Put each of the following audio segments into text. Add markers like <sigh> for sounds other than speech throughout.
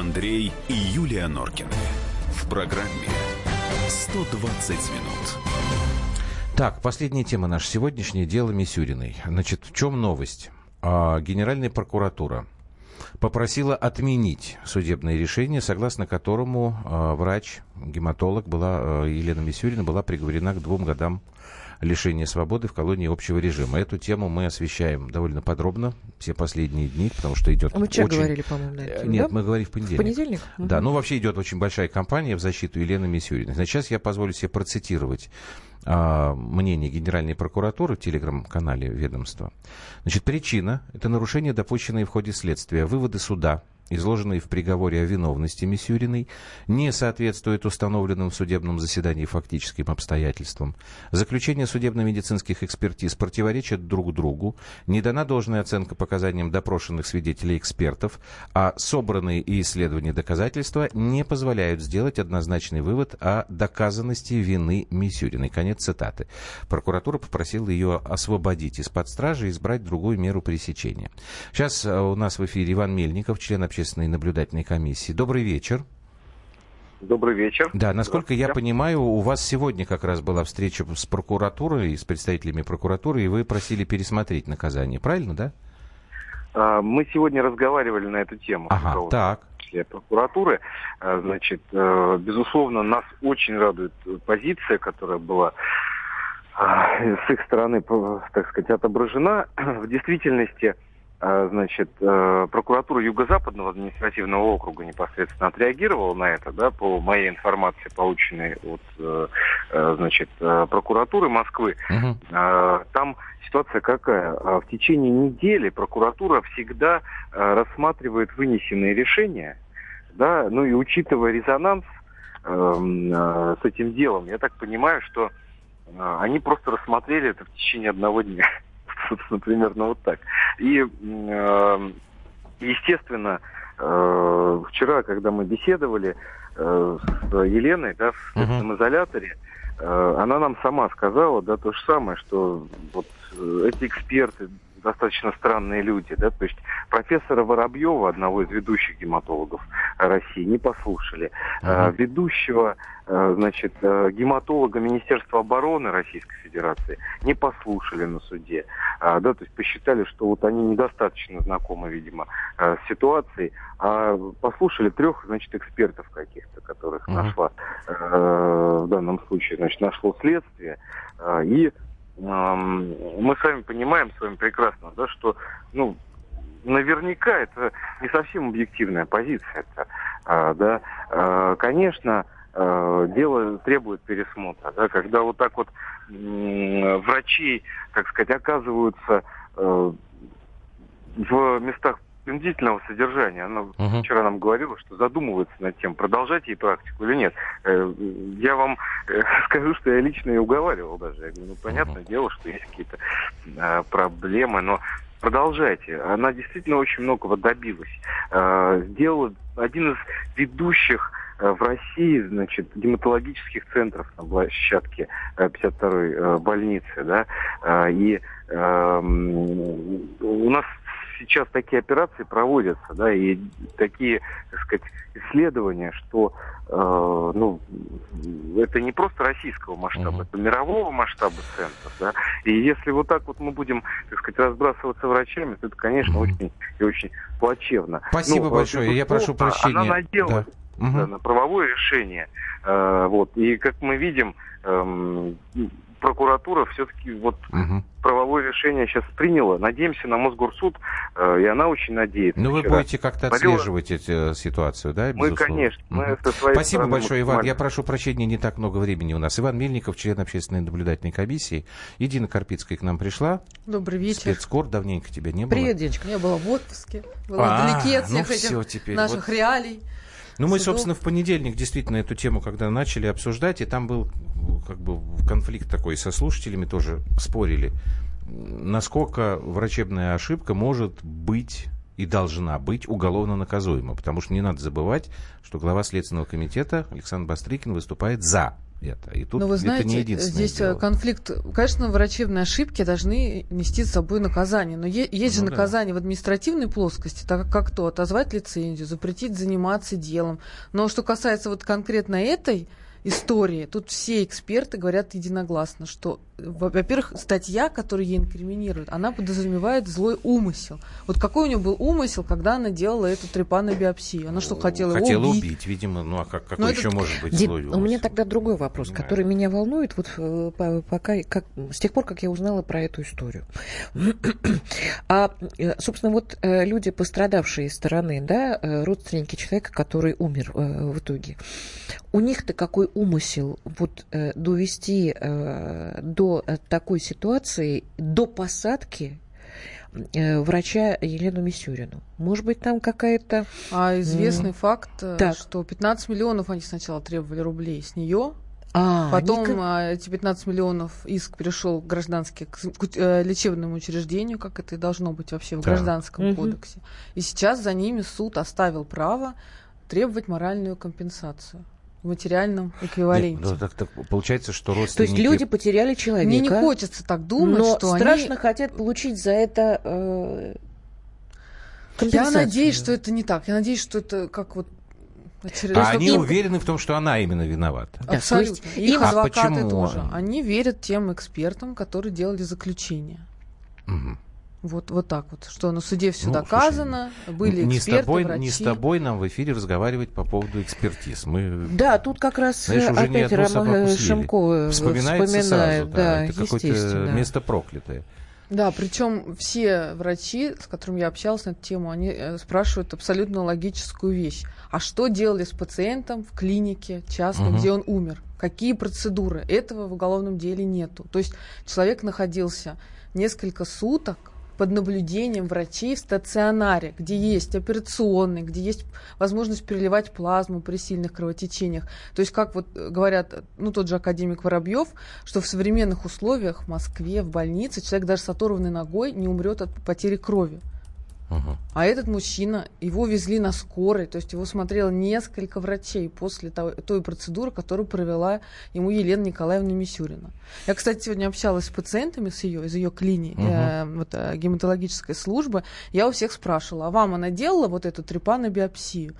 Андрей и Юлия Норкины. В программе 120 минут. Так, последняя тема наша сегодняшняя. Дело Мисюриной. Значит, в чем новость? А, Генеральная прокуратура попросила отменить судебное решение, согласно которому э, врач, гематолог была, э, Елена Мисюрина была приговорена к двум годам лишения свободы в колонии общего режима. Эту тему мы освещаем довольно подробно все последние дни, потому что идет мы очень... говорили, по-моему, на эту тему, Нет, да? мы говорили в понедельник. В понедельник? Да, Мгм. ну вообще идет очень большая кампания в защиту Елены Мисюриной. Значит, сейчас я позволю себе процитировать а, мнение Генеральной прокуратуры в телеграм-канале ведомства. Значит, причина – это нарушение, допущенное в ходе следствия. Выводы суда, изложенные в приговоре о виновности Мисюриной, не соответствуют установленным в судебном заседании фактическим обстоятельствам. Заключения судебно-медицинских экспертиз противоречат друг другу, не дана должная оценка показаниям допрошенных свидетелей и экспертов, а собранные и исследования доказательства не позволяют сделать однозначный вывод о доказанности вины Мисюриной. Конец цитаты. Прокуратура попросила ее освободить из-под стражи и избрать другую меру пресечения. Сейчас э, у нас в эфире Иван Мельников, член общественной наблюдательной комиссии. Добрый вечер. Добрый вечер. Да, насколько я понимаю, у вас сегодня как раз была встреча с прокуратурой, с представителями прокуратуры, и вы просили пересмотреть наказание, правильно, да? А, Мы сегодня разговаривали на эту тему. Ага, так. прокуратуры. А, Значит, э, безусловно, нас очень радует позиция, которая была а, с их стороны, так сказать, отображена. <clears throat> В действительности, значит, э, прокуратура Юго-Западного административного округа непосредственно отреагировала на это, да, по моей информации, полученной от, э, э, значит, прокуратуры Москвы. А, Там ситуация какая? А, В течение недели прокуратура всегда а, рассматривает вынесенные решения, да, ну и учитывая резонанс эм, а, с этим делом, я так понимаю, что а, они просто рассмотрели это в течение одного дня. <laughs> Собственно, примерно вот так. И, м, э, естественно, э, вчера, когда мы беседовали э, с Еленой, да, в следственном изоляторе, Э, она нам сама сказала, да, то же самое, что вот эти эксперты достаточно странные люди, да, то есть профессора Воробьева, одного из ведущих гематологов России, не послушали. Мгм. Ведущего, э, значит, э, гематолога Министерства обороны Российской Федерации не послушали на суде, А, да, то есть посчитали, что вот они недостаточно знакомы, видимо, с ситуацией, а послушали трех, значит, экспертов каких-то, которых Мгм. нашла в данном случае, значит, нашло следствие, и мы с вами понимаем с вами прекрасно, да, что, ну, наверняка это не совсем объективная позиция, это, а, да, А, конечно, э, дело требует пересмотра, да, когда вот так вот врачи, так сказать, оказываются э, в местах принудительного содержания. Она Мгм. вчера нам говорила, что задумывается над тем, продолжать ей практику или нет. Э, Я вам э, <laughs> скажу, что я лично ее уговаривал даже. Я говорю, ну, понятное дело, что есть какие-то э, проблемы, но продолжайте. Она действительно очень многого добилась. Э, Сделала один из ведущих э, в России, значит, гематологических центров на площадке э, 52-й э, больницы, да, Э, и эм, у нас сейчас такие операции проводятся, да, и такие, так сказать, исследования, что, э, ну, это не просто российского масштаба, Мгм. это мирового масштаба центров, да, и если вот так вот мы будем, так сказать, разбрасываться врачами, то это, конечно, Мгм. очень и очень плачевно. Спасибо Ну, большое. Я прошу прощения. Она надела Да. Да, на правовое решение. Э, вот. И как мы видим, эм, прокуратура все-таки вот Мгм. правовое решение сейчас приняла. Надеемся на Мосгорсуд, э, и она очень надеется. Ну, вы Вчера будете как-то отслеживать эту ситуацию, да? Мы, безусловно? конечно, мы Мгм. со своей Спасибо большое, Иван. Я прошу прощения, не так много времени у нас. Иван Мельников, член общественной наблюдательной комиссии. Едина Карпицкая к нам пришла. Добрый вечер. Спецкор, давненько тебя не было. Привет, девочка. Я была в отпуске. Была А, вдалеке от ну всех этих всё теперь. наших Вот. реалий. Ну, мы, судов. собственно, в понедельник действительно эту тему, когда начали обсуждать, и там был как бы конфликт такой со слушателями, тоже спорили, насколько врачебная ошибка может быть и должна быть уголовно наказуема. Потому что не надо забывать, что глава Следственного комитета Александр Бастрыкин выступает за это. И тут Но вы это знаете, не единственное здесь э, дело. конфликт. Конечно, врачебные ошибки должны нести с собой наказание. Но е- есть же Ну да. наказание в административной плоскости, так как, то отозвать лицензию, запретить заниматься делом. Но что касается вот конкретно этой истории, тут все эксперты говорят единогласно, что, во-первых, статья, которую ей инкриминируют, она подразумевает злой умысел. Вот какой у нее был умысел, когда она делала эту трепанобиопсию? Она что, хотела, Хотела убить. убить? видимо. Ну а как, какой Но это- еще может быть Дим, злой у меня умысел? тогда другой вопрос, который меня волнует, вот э, по- пока, как, с тех пор, как я узнала про эту историю. А, э, собственно, вот э, люди, пострадавшие стороны, да, родственники человека, который умер в итоге, у них-то какой умысел вот довести э, до э, такой ситуации, до посадки э, врача Елену Мисюрину? Может быть, там какая-то... А известный факт, э, Так. что 15 миллионов они сначала требовали рублей с нее, А, потом они а, эти 15 миллионов иск перешел гражданский к, к, э, лечебному учреждению, как это и должно быть вообще в Так. гражданском Мгм. кодексе. И сейчас за ними суд оставил право требовать моральную компенсацию в материальном Нет, эквиваленте. ну, так, так получается, что То есть родственники... люди потеряли человека. Мне не хочется так думать, но что страшно они... хотят получить за это э, Я надеюсь, что это не так. Я надеюсь, что это как вот очеред- А они им- уверены в том, что она именно виновата. Да, Абсолютно. есть Их А адвокаты почему? тоже. Они верят тем экспертам, которые делали заключение. Мгм. Вот, вот так вот, что на суде все Ну, доказано, были не эксперты, с тобой, врачи. Не с тобой нам в эфире разговаривать по поводу экспертиз. Мы Да, тут как раз Знаешь, уже опять одну Рома собаку э, съели. Шимко вспоминается вспоминает. сразу. Да, это какое-то место проклятое. Да, причем все врачи, с которыми я общалась на эту тему, они э, спрашивают абсолютно логическую вещь. А что делали с пациентом в клинике частной, Мгм. где он умер? Какие процедуры? Этого в уголовном деле нету. То есть человек находился несколько суток под наблюдением врачей в стационаре, где есть операционный, где есть возможность переливать плазму при сильных кровотечениях. То есть, как вот э, говорят, ну, тот же академик Воробьев, что в современных условиях в Москве, в больнице, человек даже с оторванной ногой не умрет от потери крови. Мгм. А этот мужчина, его везли на скорой, то есть его смотрело несколько врачей после того- той процедуры, которую провела ему Елена Николаевна Мисюрина. Я, кстати, сегодня общалась с пациентами с ее, из ее клиники, Мгм. э, вот, э, гематологической службы. Я у всех спрашивала, а вам она делала вот эту трепанобиопсию?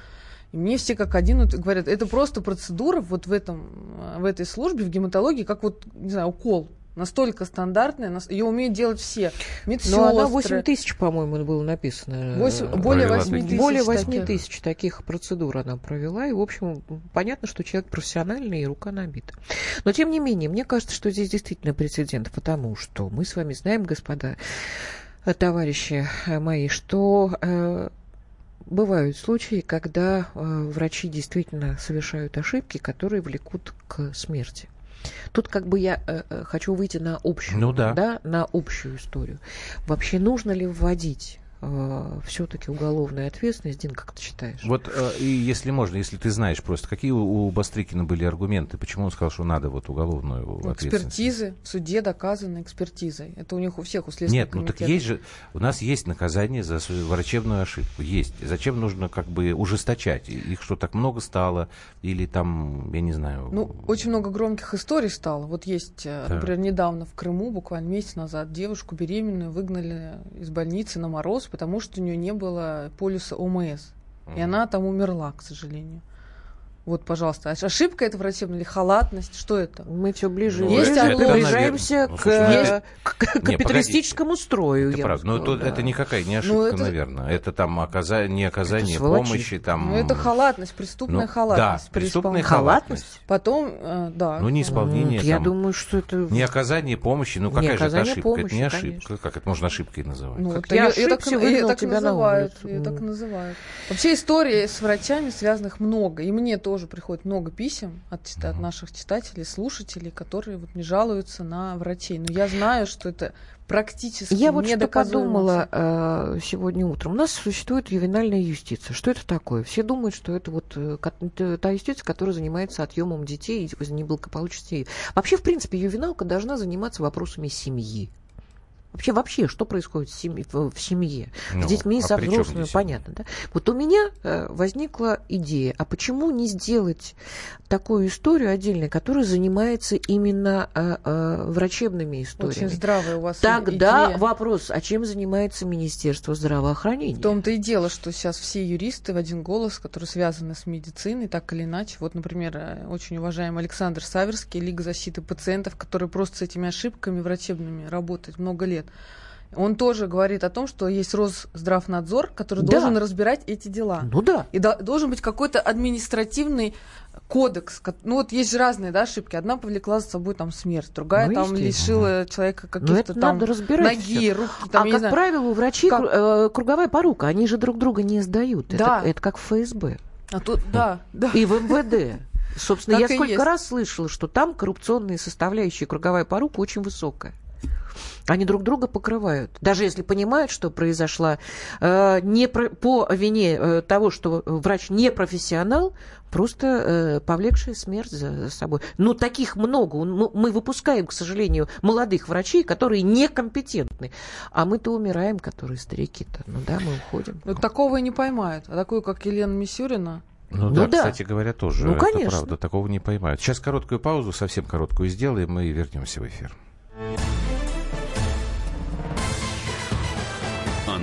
И мне все как один вот говорят, это просто процедура вот в, этом, э, в этой службе, в гематологии, как вот, не знаю, укол. Настолько стандартная, ее умеют делать все. Медсестры. Но она 8 тысяч, по-моему, было написано. Восемь- Э, более Провела 8 такие. тысяч. Более 8 таких. тысяч таких процедур она провела, и, в общем, понятно, что человек профессиональный и рука набита. Но, тем не менее, мне кажется, что здесь действительно прецедент, потому что мы с вами знаем, господа, э, товарищи э, мои, что э, бывают случаи, когда э, врачи действительно совершают ошибки, которые влекут к смерти. Тут как бы я э, э, хочу выйти на общую, Ну да. на общую историю. Вообще нужно ли вводить все-таки уголовную ответственность, Дин, как ты считаешь? Вот, э, и если можно, если ты знаешь просто, какие у, у Бастрыкина были аргументы, почему он сказал, что надо вот уголовную ответственность? Экспертизы в суде доказаны экспертизой. Это у них у всех, у Следственного Нет, ну так комитета. есть же, у нас есть наказание за врачебную ошибку, есть. Зачем нужно как бы ужесточать? Их что, так много стало? Или там, я не знаю... Ну, очень много громких историй стало. Вот есть, э, Так. например, недавно в Крыму, буквально месяц назад, девушку беременную выгнали из больницы на мороз, потому что у нее не было полюса ОМС. И Мгм. она там умерла, к сожалению. Вот, пожалуйста. А ошибка это врачебная или халатность? Что это? Мы все ближе Ну, Есть это, приближаемся наверное, ну, к, ну, это- к- к Не, капиталистическому строю. Это я бы правда. Но сказала, это, да. это никакая не ошибка, Ну, это- наверное. Это там оказа... не оказание Это сволочи. помощи. Там... Ну, это халатность, преступная Ну, халатность. Да, преступная халатность. Потом, э, да. Ну, не исполнение. Я там, думаю, что это... Не оказание помощи. Ну, Не какая же это оказание ошибка? это не помощи, ошибка. конечно. Как это можно ошибкой называть? Ну, Как это я ошибся, так, выгнал её так тебя на называют, улицу. её так называют. Вообще истории с врачами связанных много. И мне тоже приходит много писем от, чита- от наших читателей, слушателей, которые вот не жалуются на врачей. Но я знаю, что это практически Я вот что подумала э, сегодня утром. У нас существует ювенальная юстиция. Что это такое? Все думают, что это вот э, та юстиция, которая занимается отъемом детей из неблагополучия. Вообще, в принципе, ювеналка должна заниматься вопросами семьи. Вообще, вообще, что происходит в семье, в семье Ну, с детьми, а со взрослыми, понятно, да? Вот у меня э, возникла идея, а почему не сделать такую историю отдельную, которая занимается именно э, э, врачебными историями? Очень здравая у вас Тогда идея. вопрос, а чем занимается Министерство здравоохранения? В том-то и дело, что сейчас все юристы в один голос, которые связаны с медициной, так или иначе. Вот, например, э, очень уважаемый Александр Саверский, Лига защиты пациентов, который просто с этими ошибками врачебными работает много лет. Он тоже говорит о том, что есть Росздравнадзор, который Да. должен разбирать эти дела. Ну да. И до- должен быть какой-то административный кодекс. ко- Ну вот есть же разные да, ошибки. Одна повлекла за собой там смерть, другая Ну, там лишила человека Но каких-то там ноги, руки. Там, а как знаю. правило, у врачей Как? э, круговая порука, они же друг друга не сдают. Да. Это, это как в ФСБ. А тут, да, да. И в МВД. Собственно, Так я сколько есть. раз слышала, что там коррупционные составляющие круговая порука очень высокая. Они друг друга покрывают. Даже если понимают, что произошла э, не про- по вине э, того, что врач не профессионал, просто э, повлекшая смерть за, за собой. Ну, таких много. Мы, мы выпускаем, к сожалению, молодых врачей, которые некомпетентны. А мы-то умираем, которые старики-то. Ну да, мы уходим. Вот такого и не поймают. А такую, как Елена Мисюрина, Ну, Ну да, да. кстати говоря, тоже. Ну, это конечно. правда, такого не поймают. Сейчас короткую паузу, совсем короткую сделаем и вернемся в эфир.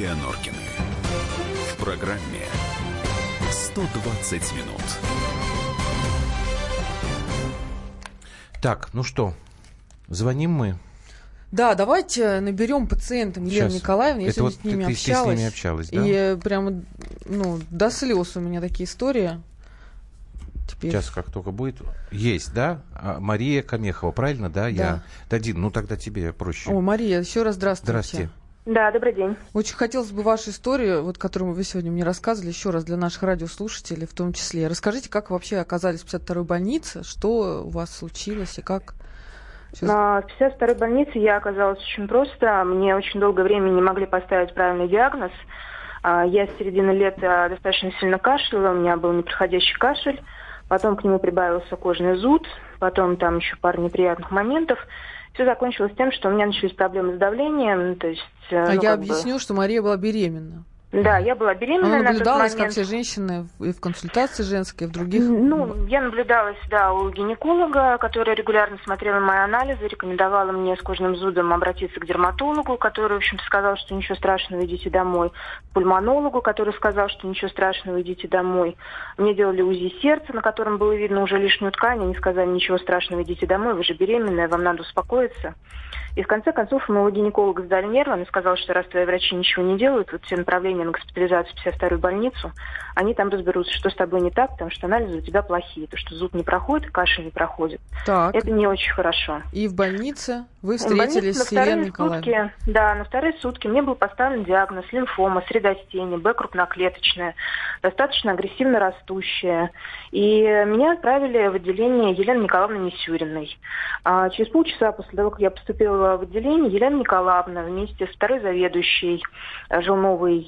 Юлия Норкины. В программе 120 минут. Так, ну что, звоним мы. Да, давайте наберем пациентам Елену. Николаевну. Я Это сегодня вот с ними ты- ты с общалась. ними общалась, да? И прямо, ну, до слез у меня такие истории. Теперь. Сейчас как только будет. Есть, да? А, Мария Камехова, правильно, да? Я дадим. Ну тогда тебе проще. О, Мария, еще раз здравствуйте. Здравствуйте. Да, добрый день. Очень хотелось бы вашу историю, вот, которую вы сегодня мне рассказывали, еще раз для наших радиослушателей в том числе. Расскажите, как вы вообще оказались в 52-й больнице, что у вас случилось и как... На 52-й больнице я оказалась очень просто. Мне очень долгое время не могли поставить правильный диагноз. А, Я с середины лета достаточно сильно кашляла, у меня был непроходящий кашель. Потом к нему прибавился кожный зуд, потом там еще пару неприятных моментов. Все закончилось тем, что у меня начались проблемы с давлением. То есть, э, А ну, я как бы- объясню, что Мария была беременна. Да, я была беременная Она на наблюдалась, как все женщины, и в консультации женской, и в других... Ну, я наблюдалась, да, у гинеколога, который регулярно смотрела мои анализы, рекомендовала мне с кожным зудом обратиться к дерматологу, который, в общем-то, сказал, что ничего страшного, идите домой. К пульмонологу, который сказал, что ничего страшного, идите домой. Мне делали УЗИ сердца, на котором было видно уже лишнюю ткань. Они сказали, ничего страшного, идите домой, вы же беременная, вам надо успокоиться. И в конце концов у моего гинеколога сдали нервы. Он сказал, что раз твои врачи ничего не делают, вот все направления на госпитализацию в 52-ю больницу, они там разберутся, что с тобой не так, потому что анализы у тебя плохие. То, что зуб не проходит, кашель не проходит. Так, Это не очень хорошо. и в больнице вы встретились с Еленой Николаевной. сутки, да, на вторые сутки мне был поставлен диагноз лимфома, средостение, Б крупноклеточная, достаточно агрессивно растущая. И меня отправили в отделение Елены Николаевны Мисюриной. А через полчаса после того, как я поступила в отделение, Елена Николаевна вместе с второй заведующей э, Жилновой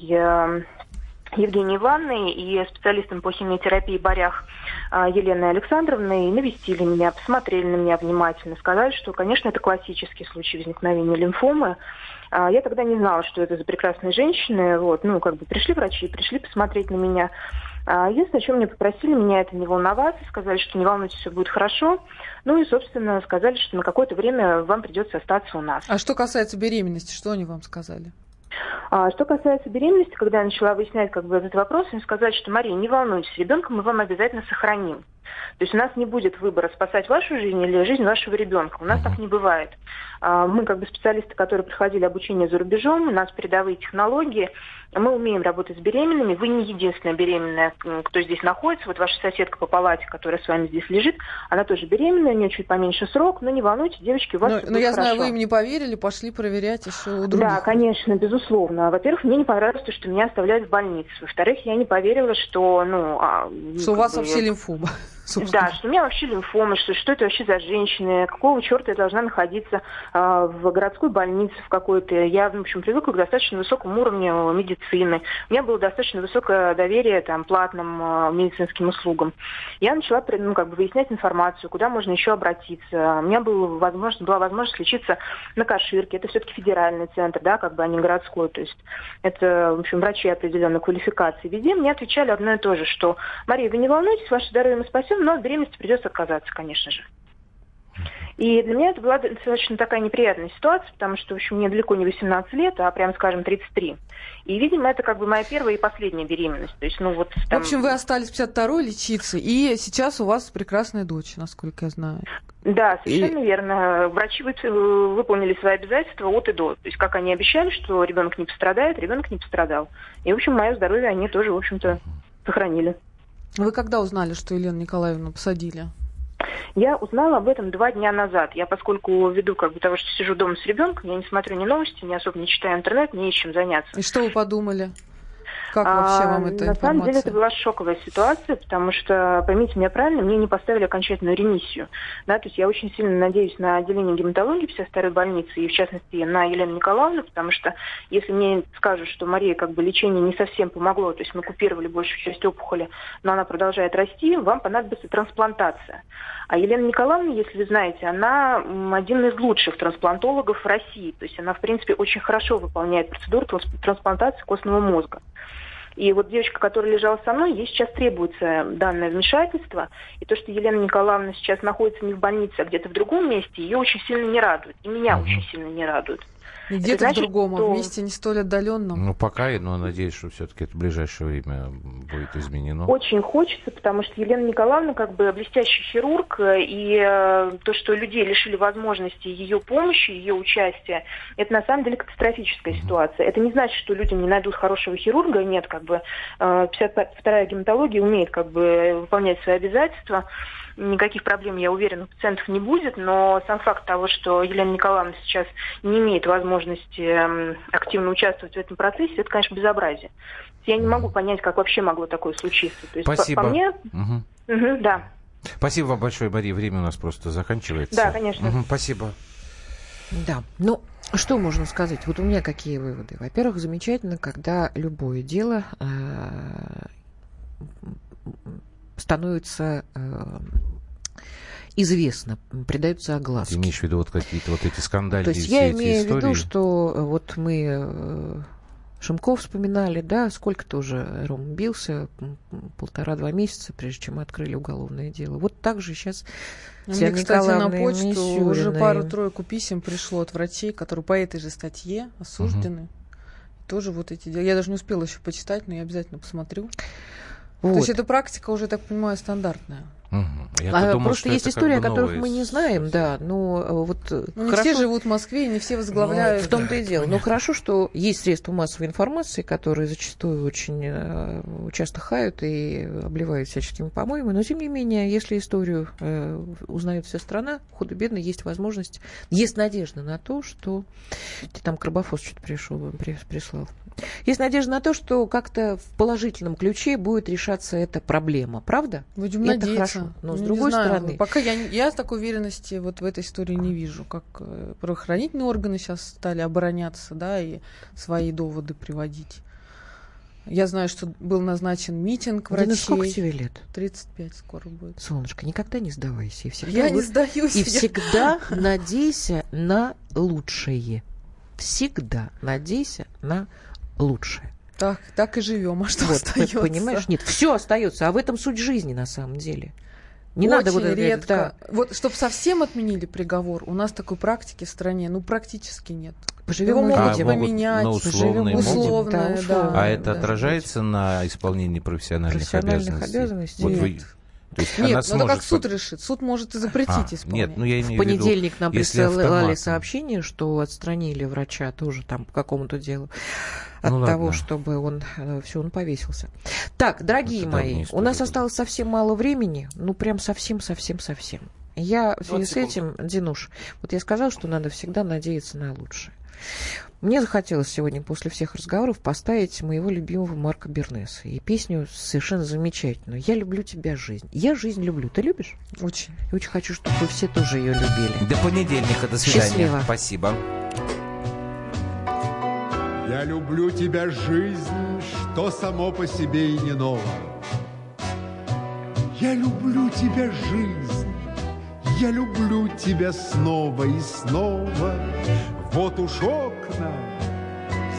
Евгенией Ивановной и специалистом по химиотерапии Борях а, Еленой Александровной навестили меня, посмотрели на меня внимательно, сказали, что, конечно, это классический случай возникновения лимфомы. А, Я тогда не знала, что это за прекрасные женщины. Вот, ну, как бы пришли врачи, пришли посмотреть на меня. А, Единственное, о чем мне попросили, меня это не волноваться, сказали, что не волнуйтесь, все будет хорошо. Ну и, собственно, сказали, что на какое-то время вам придется остаться у нас. А что касается беременности, что они вам сказали? А что касается беременности, когда я начала выяснять как бы, этот вопрос, они сказали, что Мария, не волнуйтесь, ребенка мы вам обязательно сохраним. То есть у нас не будет выбора спасать вашу жизнь или жизнь вашего ребенка. У нас так не бывает. А, мы как бы специалисты, которые проходили обучение за рубежом, у нас передовые технологии, мы умеем работать с беременными. Вы не единственная беременная, кто здесь находится. Вот ваша соседка по палате, которая с вами здесь лежит, она тоже беременная, у нее чуть поменьше срок, но не волнуйтесь, девочки, у вас Но, но я знаю, хорошо. вы им не поверили, пошли проверять еще у других. Да, конечно, безусловно. Во-первых, мне не понравилось то, что меня оставляют в больнице. Во-вторых, я не поверила, что, ну... а, Что у вас бы, вообще лимфома. <laughs> собственно. Да, что у меня вообще лимфома, что, что это вообще за женщины, какого черта я должна находиться а, в городской больнице в какой-то. Я, в общем, привыкла к достаточно высокому уровню медицины. У меня было достаточно высокое доверие там, платным а, медицинским услугам. Я начала ну, как бы, выяснять информацию, куда можно еще обратиться. У меня был возможность, была возможность лечиться на Каширке. Это все-таки федеральный центр, да, как бы, а не городской. То есть это, в общем, врачи определенной квалификации. Везде мне отвечали одно и то же, что Мария, вы не волнуйтесь, ваше здоровье мы спасем, но от беременности придется отказаться, конечно же. И для меня это была достаточно такая неприятная ситуация, потому что, в общем, мне далеко не 18 лет, а прям, скажем, 33. И, видимо, это как бы моя первая и последняя беременность. То есть, ну вот... В общем, вы остались в 52-й лечиться, и сейчас у вас прекрасная дочь, насколько я знаю. Да, совершенно верно. Врачи вы- выполнили свои обязательства от и до. То есть, как они обещали, что ребенок не пострадает, ребенок не пострадал. И, в общем, мое здоровье они тоже, в общем-то, сохранили. Вы когда узнали, что Елену Николаевну посадили? Я узнала об этом два дня назад. Я, поскольку ввиду как бы того, что сижу дома с ребенком, я не смотрю ни новости, ни особо не читаю интернет, не чем заняться. И что вы подумали? Как вообще вам А, эта На самом деле информация? это была шоковая ситуация, потому что, поймите меня правильно, мне не поставили окончательную ремиссию. Да, то есть я очень сильно надеюсь на отделение гематологии всей старой больницы, и в частности на Елену Николаевну, потому что если мне скажут, что Мария как бы лечение не совсем помогло, то есть мы купировали большую часть опухоли, но она продолжает расти, вам понадобится трансплантация. А Елена Николаевна, если вы знаете, она один из лучших трансплантологов в России. То есть она, в принципе, очень хорошо выполняет процедуру трансп- трансплантации костного мозга. И вот девочка, которая лежала со мной, ей сейчас требуется данное вмешательство. И то, что Елена Николаевна сейчас находится не в больнице, а где-то в другом месте, ее очень сильно не радует. И меня очень сильно не радует. Где-то в другом, а что- в месте не столь отдаленном. Ну, пока, но надеюсь, что все-таки это в ближайшее время будет изменено. Очень хочется, потому что Елена Николаевна как бы блестящий хирург, э, и э, то, что людей лишили возможности ее помощи, ее участия, это на самом деле катастрофическая ситуация. Это не значит, что людям не найдут хорошего хирурга, нет, как бы э, 52-я гематология умеет как бы выполнять свои обязательства, никаких проблем, я уверена, у пациентов не будет, но сам факт того, что Елена Николаевна сейчас не имеет возможности эм, активно участвовать в этом процессе, это, конечно, безобразие. Я не могу понять, как вообще могло такое случиться. То есть, по- Спасибо. По, мне, Мгм. мгм, да. Спасибо вам большое, Мария. Время у нас просто заканчивается. Да, конечно. Мгм, спасибо. Да, ну что можно сказать? Вот у меня какие выводы. Во-первых, замечательно, когда любое дело э, становится э, известно, придается Ты огласке. имеешь в виду вот какие-то вот эти То скандальные есть все я имею в виду, что э, вот мы э, Шимков вспоминали, да, сколько тоже Ром бился, полтора-два месяца, прежде чем мы открыли уголовное дело. Вот так же сейчас А Мне, кстати, на почту уже Мисюриной. пару-тройку писем пришло от врачей, которые по этой же статье осуждены. Тоже вот эти дела. Я даже не успела еще почитать, но я обязательно посмотрю. То Вот. есть эта практика уже, так понимаю, стандартная. Я-то А, думал, просто что есть как истории, бы о которых мы не знаем, да. Но э, вот э, Ну, не хорошо- все живут в Москве, и не все возглавляют. в том-то и дело. Но хорошо, что есть средства массовой информации, которые зачастую очень э, часто хают и обливают всяческими помоями. Но, тем не менее, если историю э, узнает вся страна, худо-бедно есть возможность, есть надежда на то, что... Там Карбофос что-то пришел, при- прислал. Есть надежда на то, что как-то в положительном ключе будет решаться эта проблема. Правда? Будем Это надеяться. хорошо. Но с Ну, не другой знаю, стороны- Пока я, не- я такой уверенности вот в этой истории не вижу, как э, правоохранительные органы сейчас стали обороняться, да, и свои доводы приводить. Я знаю, что был назначен митинг Дина, врачей. сколько тебе лет? 35 скоро будет. Солнышко, никогда не сдавайся. И всегда Я не вы- сдаюсь. И я- всегда <laughs> надейся на лучшее. Всегда надейся на лучшее. Так, так и живем. А что Вот, остается? понимаешь? Нет, все остается. А в этом суть жизни на самом деле. Не Очень надо вот это редко. Вот, чтобы совсем отменили приговор, у нас такой практики в стране, ну, практически нет. да. Поживем Его увидим. могут А, могут поменять. на условные Поживем, могут? Условное, Да, условно. да. А это да. отражается на исполнении профессиональных, Профессиональных обязанностей? обязанностей? Вот вы. То есть Нет, она ну это сможет как суд решит. Суд может и запретить А, исполнять. Нет, ну я В имею в виду, понедельник нам если присылали автоматом. сообщение, что отстранили врача тоже там по какому-то делу от Ну, того, ладно. чтобы он все, он повесился. Так, дорогие Это мои, давняя у нас была. осталось совсем мало времени, ну прям совсем, совсем, совсем. Я в связи с 20 этим, Динуш, вот я сказала, что надо всегда надеяться на лучшее. Мне захотелось сегодня после всех разговоров поставить моего любимого Марка Бернеса и песню совершенно замечательную. «Я люблю тебя, жизнь». Я жизнь люблю. Ты любишь? Очень. И очень хочу, чтобы вы все тоже ее любили. До понедельника, до свидания. Счастливо. Спасибо. Я люблю тебя, жизнь, что само по себе и не ново. Я люблю тебя, жизнь, я люблю тебя снова и снова. Вот уж окна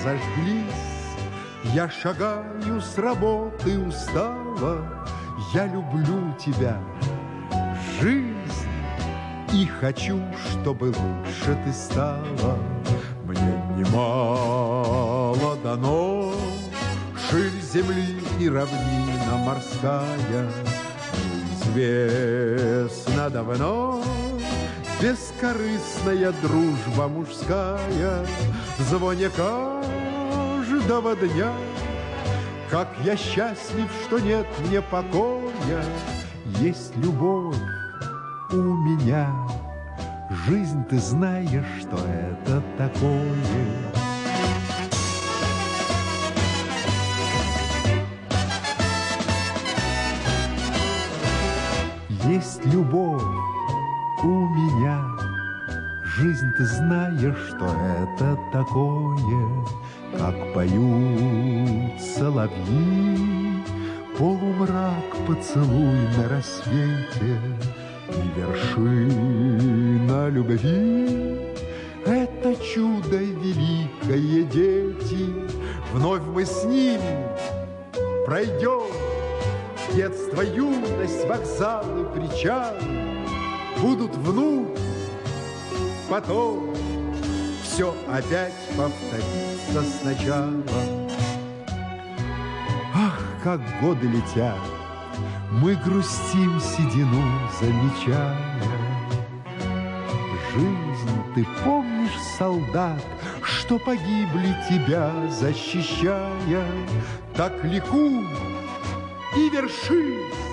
зажглись, я шагаю с работы устава. Я люблю тебя, жизнь, и хочу, чтобы лучше ты стала. Мне немало дано, ширь земли и равнина морская. Известно давно, бескорыстная дружба мужская в звоне каждого дня. Как я счастлив, что нет мне покоя, есть любовь у меня. Жизнь, ты знаешь, что это такое. Есть любовь у меня. Жизнь, ты знаешь, что это такое, Как поют соловьи. Полумрак поцелуй на рассвете И вершина любви. Это чудо великое, дети, Вновь мы с ними пройдем Детство, юность, вокзалы, причалы Будут вновь, потом Все опять повторится сначала. Ах, как годы летят Мы грустим седину, замечая. Жизнь, ты помнишь, солдат, Что погибли тебя, защищая? Так ликуй и вершись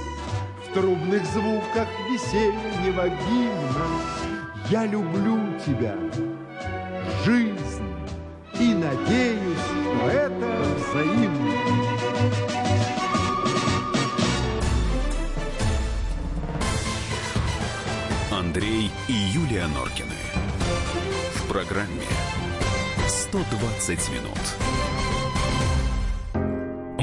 Трубных звуках весеннего гимна. Я люблю тебя, жизнь, И надеюсь, что это взаимно. Андрей и Юлия Норкины. В программе 120 минут.